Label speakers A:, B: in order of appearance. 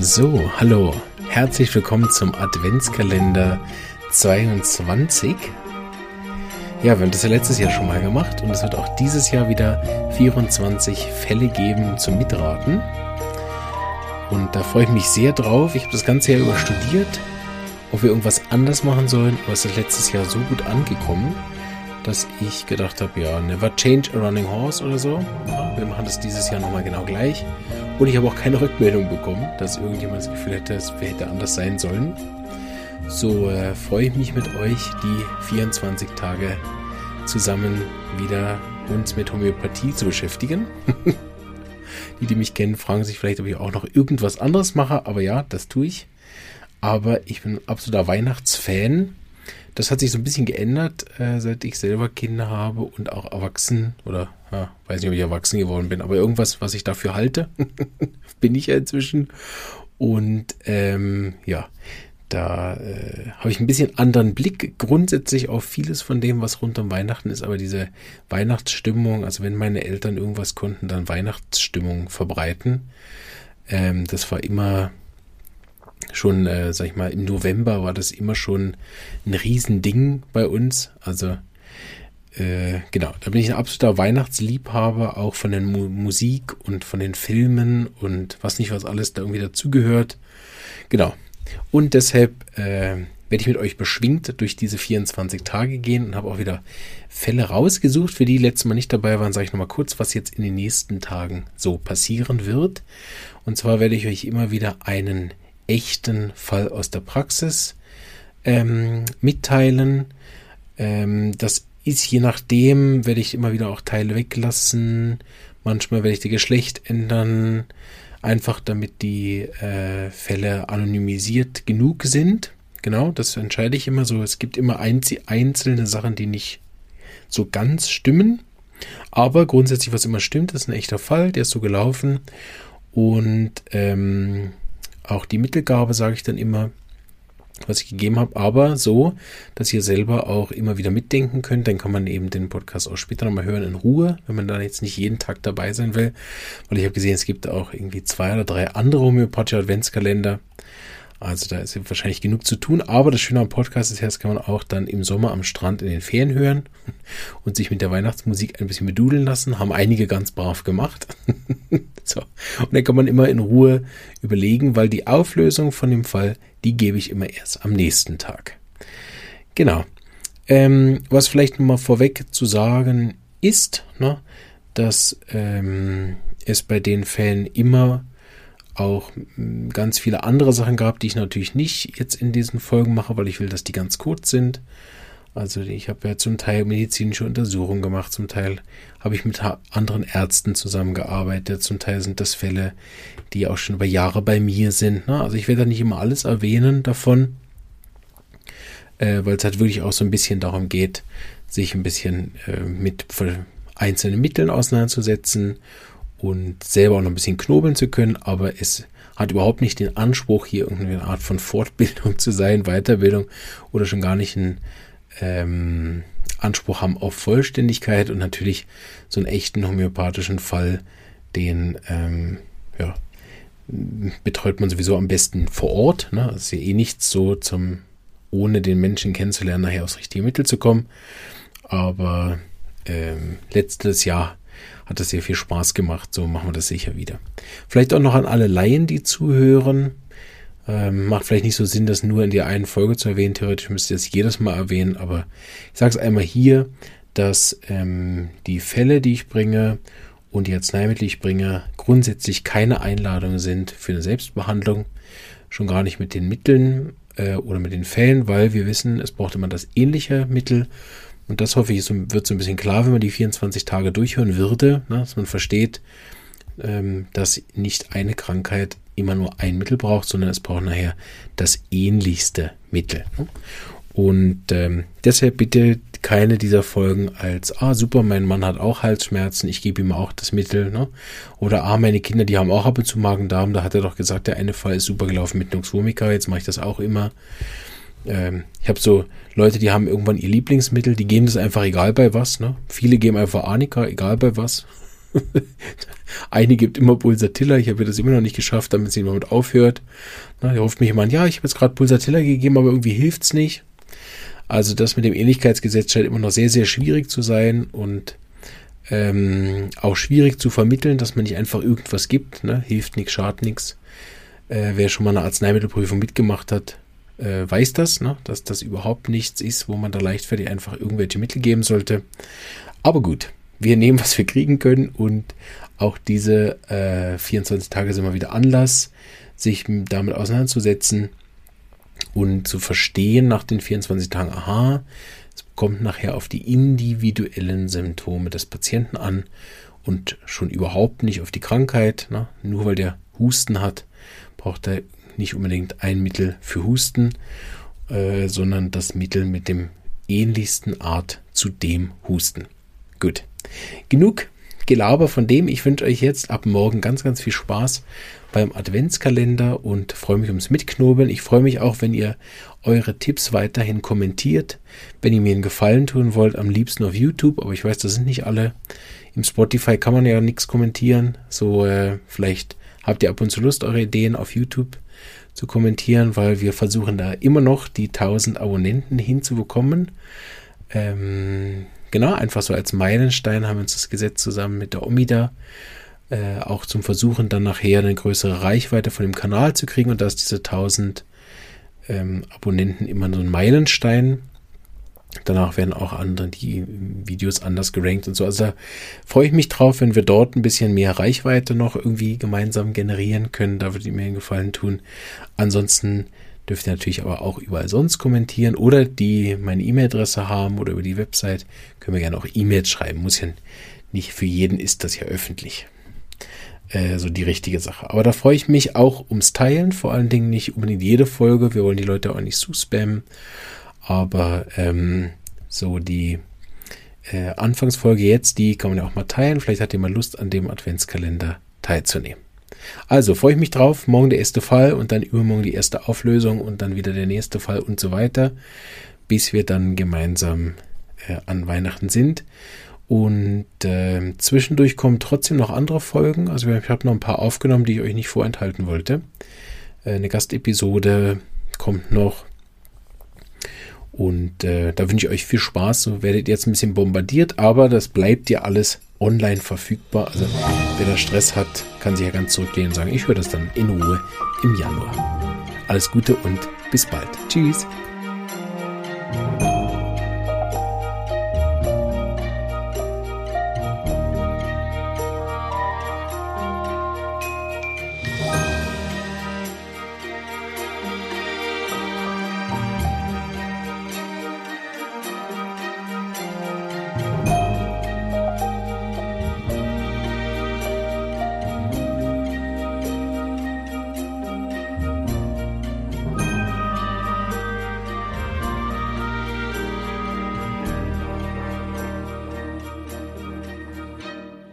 A: So, hallo. Herzlich willkommen zum Adventskalender 22. Ja, wir haben das ja letztes Jahr schon mal gemacht und es wird auch dieses Jahr wieder 24 Fälle geben zum Mitraten. Und da freue ich mich sehr drauf. Ich habe das ganze Jahr über studiert, ob wir irgendwas anders machen sollen, aber es ist letztes Jahr so gut angekommen, dass ich gedacht habe, ja, never change a running horse oder so. Wir machen das dieses Jahr nochmal genau gleich. Und ich habe auch keine Rückmeldung bekommen, dass irgendjemand das Gefühl hätte, es hätte anders sein sollen. So äh, freue ich mich mit euch, die 24 Tage zusammen wieder uns mit Homöopathie zu beschäftigen. die, die mich kennen, fragen sich vielleicht, ob ich auch noch irgendwas anderes mache. Aber ja, das tue ich. Aber ich bin absoluter Weihnachtsfan das hat sich so ein bisschen geändert, äh, seit ich selber Kinder habe und auch erwachsen oder ja, weiß nicht, ob ich erwachsen geworden bin, aber irgendwas, was ich dafür halte, bin ich ja inzwischen. Und ähm, ja, da äh, habe ich ein bisschen anderen Blick grundsätzlich auf vieles von dem, was rund um Weihnachten ist, aber diese Weihnachtsstimmung, also wenn meine Eltern irgendwas konnten, dann Weihnachtsstimmung verbreiten. Ähm, das war immer schon, äh, sag ich mal, im November war das immer schon ein Riesending bei uns. Also äh, genau, da bin ich ein absoluter Weihnachtsliebhaber, auch von der Mu Musik und von den Filmen und was nicht, was alles da irgendwie dazugehört. Genau. Und deshalb äh, werde ich mit euch beschwingt durch diese 24 Tage gehen und habe auch wieder Fälle rausgesucht. Für die, die letztes Mal nicht dabei waren, sage ich nochmal kurz, was jetzt in den nächsten Tagen so passieren wird. Und zwar werde ich euch immer wieder einen echten Fall aus der Praxis ähm, mitteilen. Ähm, das ist je nachdem, werde ich immer wieder auch Teile weglassen. Manchmal werde ich das Geschlecht ändern, einfach damit die äh, Fälle anonymisiert genug sind. Genau, das entscheide ich immer so. Es gibt immer einzelne Sachen, die nicht so ganz stimmen. Aber grundsätzlich, was immer stimmt, ist ein echter Fall, der ist so gelaufen. Und ähm, auch die Mittelgabe sage ich dann immer, was ich gegeben habe, aber so, dass ihr selber auch immer wieder mitdenken könnt. Dann kann man eben den Podcast auch später nochmal hören in Ruhe, wenn man da jetzt nicht jeden Tag dabei sein will. Weil ich habe gesehen, es gibt auch irgendwie zwei oder drei andere homöopathische Adventskalender. Also da ist wahrscheinlich genug zu tun. Aber das Schöne am Podcast ist ja, das kann man auch dann im Sommer am Strand in den Ferien hören und sich mit der Weihnachtsmusik ein bisschen bedudeln lassen. Haben einige ganz brav gemacht. so. Und dann kann man immer in Ruhe überlegen, weil die Auflösung von dem Fall, die gebe ich immer erst am nächsten Tag. Genau. Ähm, was vielleicht nochmal vorweg zu sagen ist, ne, dass ähm, es bei den Fällen immer auch hm, ganz viele andere Sachen gab, die ich natürlich nicht jetzt in diesen Folgen mache, weil ich will, dass die ganz kurz sind. Also ich habe ja zum Teil medizinische Untersuchungen gemacht, zum Teil habe ich mit anderen Ärzten zusammengearbeitet, zum Teil sind das Fälle, die auch schon über Jahre bei mir sind. Ne? Also ich werde da nicht immer alles erwähnen davon, äh, weil es halt wirklich auch so ein bisschen darum geht, sich ein bisschen äh, mit einzelnen Mitteln auseinanderzusetzen und selber auch noch ein bisschen knobeln zu können, aber es hat überhaupt nicht den Anspruch, hier irgendeine Art von Fortbildung zu sein, Weiterbildung oder schon gar nicht einen ähm, Anspruch haben auf Vollständigkeit und natürlich so einen echten homöopathischen Fall, den ähm, ja, betreut man sowieso am besten vor Ort. Ne? Ist ja eh nichts so zum, ohne den Menschen kennenzulernen, nachher aufs richtige Mittel zu kommen. Aber ähm, letztes Jahr hat das sehr viel Spaß gemacht. So machen wir das sicher wieder. Vielleicht auch noch an alle Laien, die zuhören. Ähm, macht vielleicht nicht so Sinn, das nur in der einen Folge zu erwähnen. Theoretisch müsste ich das jedes Mal erwähnen, aber ich sage es einmal hier, dass ähm, die Fälle, die ich bringe und die Arzneimittel, die ich bringe, grundsätzlich keine Einladungen sind für eine Selbstbehandlung. Schon gar nicht mit den Mitteln äh, oder mit den Fällen, weil wir wissen, es braucht immer das ähnliche Mittel und das hoffe ich, wird so ein bisschen klar, wenn man die 24 Tage durchhören würde, ne, dass man versteht, ähm, dass nicht eine Krankheit immer nur ein Mittel braucht, sondern es braucht nachher das ähnlichste Mittel. Ne? Und ähm, deshalb bitte keine dieser Folgen als, ah super, mein Mann hat auch Halsschmerzen, ich gebe ihm auch das Mittel. Ne? Oder, ah, meine Kinder, die haben auch ab und zu Magen-Darm, da hat er doch gesagt, der eine Fall ist super gelaufen mit Noxvomica, jetzt mache ich das auch immer ähm, ich habe so Leute, die haben irgendwann ihr Lieblingsmittel, die geben das einfach egal bei was. Ne? Viele geben einfach Arnika, egal bei was. Eine gibt immer Pulsatilla. Ich habe das immer noch nicht geschafft, damit sie jemand aufhört. Na, der ruft mich immer an, ja, ich habe jetzt gerade Pulsatilla gegeben, aber irgendwie hilft's nicht. Also das mit dem Ähnlichkeitsgesetz scheint immer noch sehr, sehr schwierig zu sein und ähm, auch schwierig zu vermitteln, dass man nicht einfach irgendwas gibt. Ne? Hilft nichts, schadet nichts. Äh, wer schon mal eine Arzneimittelprüfung mitgemacht hat, äh, weiß das, ne? dass das überhaupt nichts ist, wo man da leichtfertig einfach irgendwelche Mittel geben sollte. Aber gut, wir nehmen, was wir kriegen können und auch diese äh, 24 Tage sind mal wieder Anlass, sich damit auseinanderzusetzen und zu verstehen nach den 24 Tagen, aha, es kommt nachher auf die individuellen Symptome des Patienten an und schon überhaupt nicht auf die Krankheit. Ne? Nur weil der Husten hat, braucht er nicht unbedingt ein Mittel für Husten, äh, sondern das Mittel mit dem ähnlichsten Art zu dem Husten. Gut. Genug Gelaber von dem. Ich wünsche euch jetzt ab morgen ganz, ganz viel Spaß beim Adventskalender und freue mich ums Mitknobeln. Ich freue mich auch, wenn ihr eure Tipps weiterhin kommentiert. Wenn ihr mir einen Gefallen tun wollt, am liebsten auf YouTube, aber ich weiß, das sind nicht alle. Im Spotify kann man ja nichts kommentieren. So, äh, vielleicht habt ihr ab und zu Lust, eure Ideen auf YouTube zu kommentieren, weil wir versuchen da immer noch die 1000 Abonnenten hinzubekommen. Ähm, genau, einfach so als Meilenstein haben wir uns das gesetzt zusammen mit der Omida. Äh, auch zum Versuchen, dann nachher eine größere Reichweite von dem Kanal zu kriegen und dass diese 1000 ähm, Abonnenten immer so ein Meilenstein. Danach werden auch andere die Videos anders gerankt und so. Also da freue ich mich drauf, wenn wir dort ein bisschen mehr Reichweite noch irgendwie gemeinsam generieren können. Da würde ich mir einen Gefallen tun. Ansonsten dürft ihr natürlich aber auch überall sonst kommentieren oder die meine E-Mail-Adresse haben oder über die Website können wir gerne auch E-Mails schreiben. Muss ja nicht für jeden ist das ja öffentlich äh, so die richtige Sache. Aber da freue ich mich auch ums Teilen, vor allen Dingen nicht unbedingt jede Folge. Wir wollen die Leute auch nicht zuspammen. Aber ähm, so die äh, Anfangsfolge jetzt, die kann man ja auch mal teilen. Vielleicht hat jemand Lust, an dem Adventskalender teilzunehmen. Also freue ich mich drauf. Morgen der erste Fall und dann übermorgen die erste Auflösung und dann wieder der nächste Fall und so weiter, bis wir dann gemeinsam äh, an Weihnachten sind. Und äh, zwischendurch kommen trotzdem noch andere Folgen. Also ich habe noch ein paar aufgenommen, die ich euch nicht vorenthalten wollte. Äh, eine Gastepisode kommt noch. Und äh, da wünsche ich euch viel Spaß. So werdet ihr jetzt ein bisschen bombardiert, aber das bleibt ja alles online verfügbar. Also wer da Stress hat, kann sich ja ganz zurücklehnen und sagen, ich höre das dann in Ruhe im Januar. Alles Gute und bis bald. Tschüss.